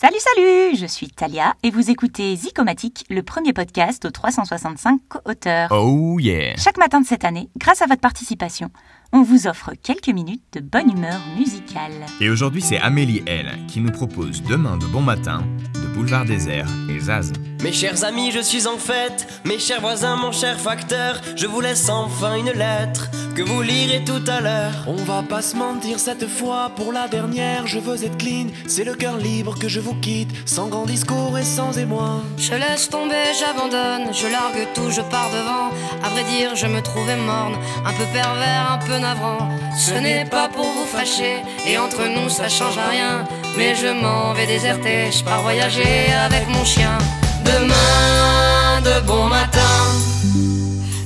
Salut, salut Je suis Talia et vous écoutez Zicomatique, le premier podcast aux 365 co-auteurs. Oh yeah Chaque matin de cette année, grâce à votre participation, on vous offre quelques minutes de bonne humeur musicale. Et aujourd'hui, c'est Amélie L qui nous propose Demain de bon matin, de Boulevard Désert et Zaz. Mes chers amis, je suis en fête, mes chers voisins, mon cher facteur, je vous laisse enfin une lettre que vous lirez tout à l'heure. On va pas se mentir cette fois, pour la dernière, je veux être clean, c'est le cœur libre que je vous quitte, sans grand discours et sans émoi. Je laisse tomber, j'abandonne, je largue tout, je pars devant. À vrai dire, je me trouvais morne, un peu pervers, un peu navrant. Ce n'est pas pour vous fâcher, et entre nous ça change rien. Mais je m'en vais déserter, je pars voyager avec mon chien. Demain de bon matin,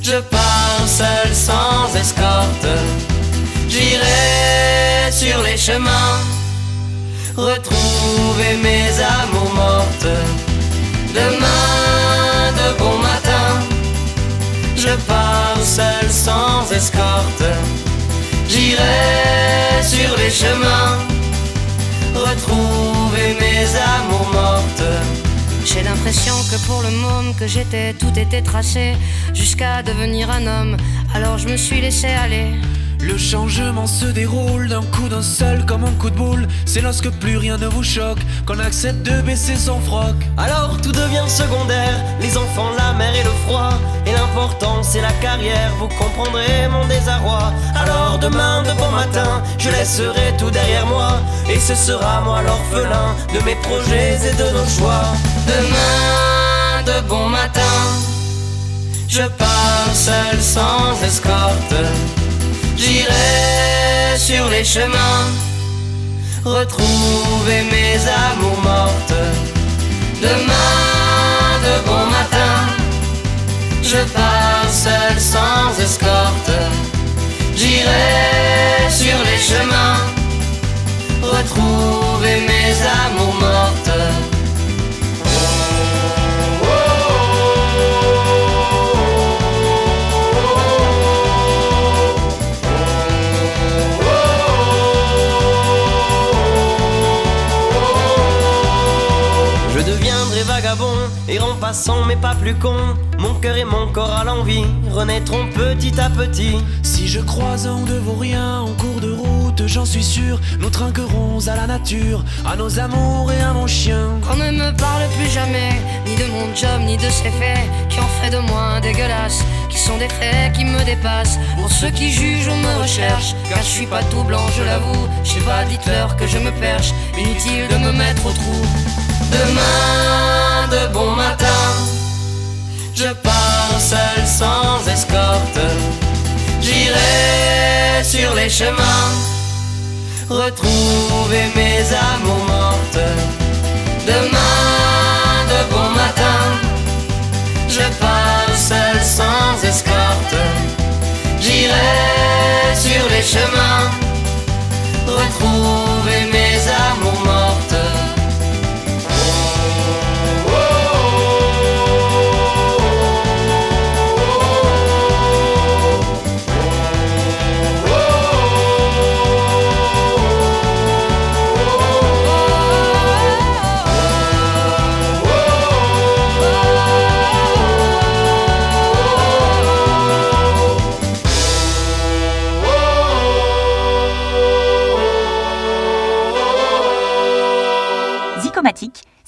je pars seul sans escorte. J'irai sur les chemins, retrouver mes amours mortes. Demain de bon matin, je pars seul sans escorte. J'irai sur les chemins, retrouver J'ai l'impression que pour le môme que j'étais, tout était tracé jusqu'à devenir un homme. Alors je me suis laissé aller. Le changement se déroule d'un coup d'un seul comme un coup de boule. C'est lorsque plus rien ne vous choque qu'on accepte de baisser son froc. Alors tout devient secondaire, les enfants, la mer et le froid. C'est la carrière, vous comprendrez mon désarroi. Alors demain de bon matin, je laisserai tout derrière moi. Et ce sera moi l'orphelin de mes projets et de nos choix. Demain de bon matin, je pars seul sans escorte. J'irai sur les chemins, retrouver mes amours mortes. Demain je pars seul sans escorte. J'irai sur les chemins, vagabond, errant passant mais pas plus con. Mon cœur et mon corps à l'envie renaîtront petit à petit. Si je croise un de vos riens en cours de route, j'en suis sûr, nous trinquerons à la nature, à nos amours et à mon chien. Qu'on ne me parle plus jamais, ni de mon job, ni de ses faits, qui ont fait de moi un dégueulasse, qui sont des faits qui me dépassent. Pour ceux qui jugent, on me recherche, car je suis pas tout blanc, je l'avoue. Je sais pas, dites-leur que je me perche, inutile de me mettre au trou. Demain J'irai sur les chemins, retrouver mes amours mortes. Demain de bon matin, je pars seul sans escorte. J'irai sur les chemins,